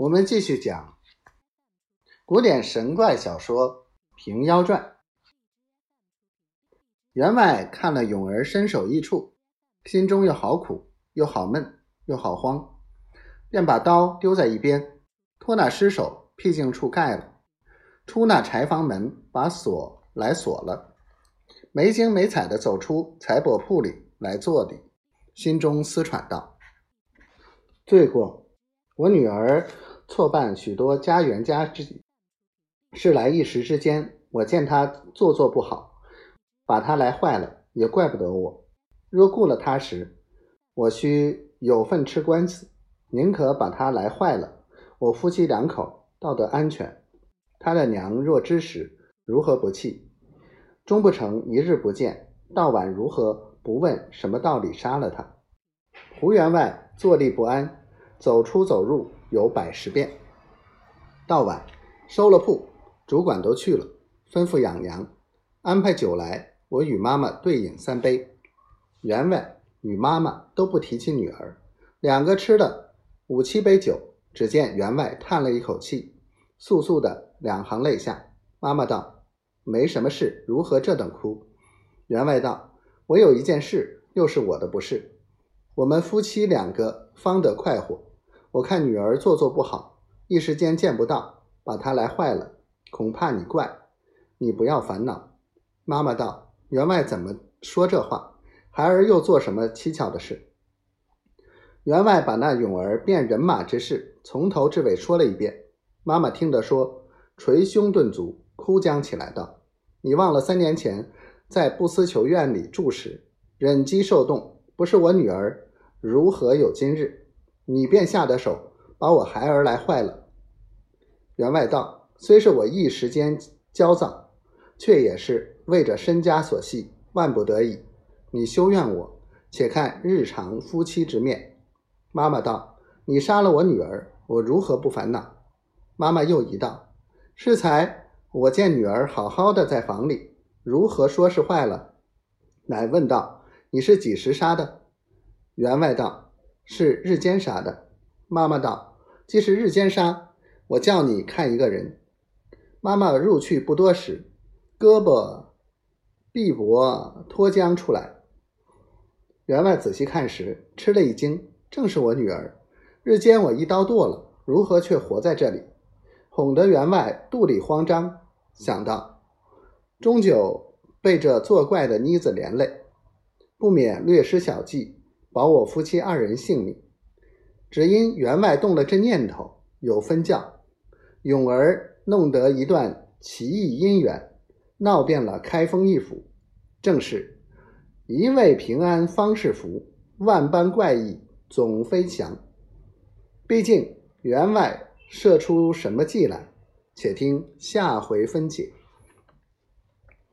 我们继续讲古典神怪小说《平妖传》。员外看了勇儿身首异处，心中又好苦，又好闷，又好慌，便把刀丢在一边，托那尸首僻静处盖了，出那柴房门，把锁来锁了，没精没彩的走出财帛铺里来坐里，心中思忖道：“罪过，我女儿错办许多家园家之，是来一时之间，我见他做作不好。”把他来坏了，也怪不得我。若顾了他时，我须有份吃官司，宁可把他来坏了，我夫妻两口道德安全。他的娘若知时，如何不气？终不成一日不见，到晚如何不问什么道理杀了他？胡员外坐立不安，走出走入有百十遍。到晚收了铺，主管都去了，吩咐养羊，安排酒来。我与妈妈对饮三杯，员外与妈妈都不提起女儿，两个吃了五七杯酒，只见员外叹了一口气，簌簌的两行泪下。妈妈道：“没什么事，如何这等哭？”员外道：“我有一件事，又是我的不是。我们夫妻两个方得快活，我看女儿做作不好，一时间见不到，把她来坏了，恐怕你怪，你不要烦恼。”妈妈道。员外怎么说这话？孩儿又做什么蹊跷的事？员外把那永儿变人马之事从头至尾说了一遍。妈妈听得说，捶胸顿足，哭将起来，道：“你忘了三年前在不思求院里住时，忍饥受冻，不是我女儿如何有今日？你便下得手，把我孩儿来坏了。”员外道：“虽是我一时间焦躁。”却也是为着身家所系，万不得已。你休怨我，且看日常夫妻之面。妈妈道：“你杀了我女儿，我如何不烦恼？”妈妈又一道：“适才我见女儿好好的在房里，如何说是坏了？”乃问道：“你是几时杀的？”员外道：“是日间杀的。”妈妈道：“既是日间杀，我叫你看一个人。”妈妈入去不多时。胳膊、臂膊脱浆出来，员外仔细看时，吃了一惊，正是我女儿。日间我一刀剁了，如何却活在这里？哄得员外肚里慌张，想到终究被这作怪的妮子连累，不免略施小计，保我夫妻二人性命。只因员外动了这念头，有分教，永儿弄得一段奇异姻缘。闹遍了开封一府，正是一味平安方是福，万般怪异总非祥。毕竟员外设出什么计来？且听下回分解。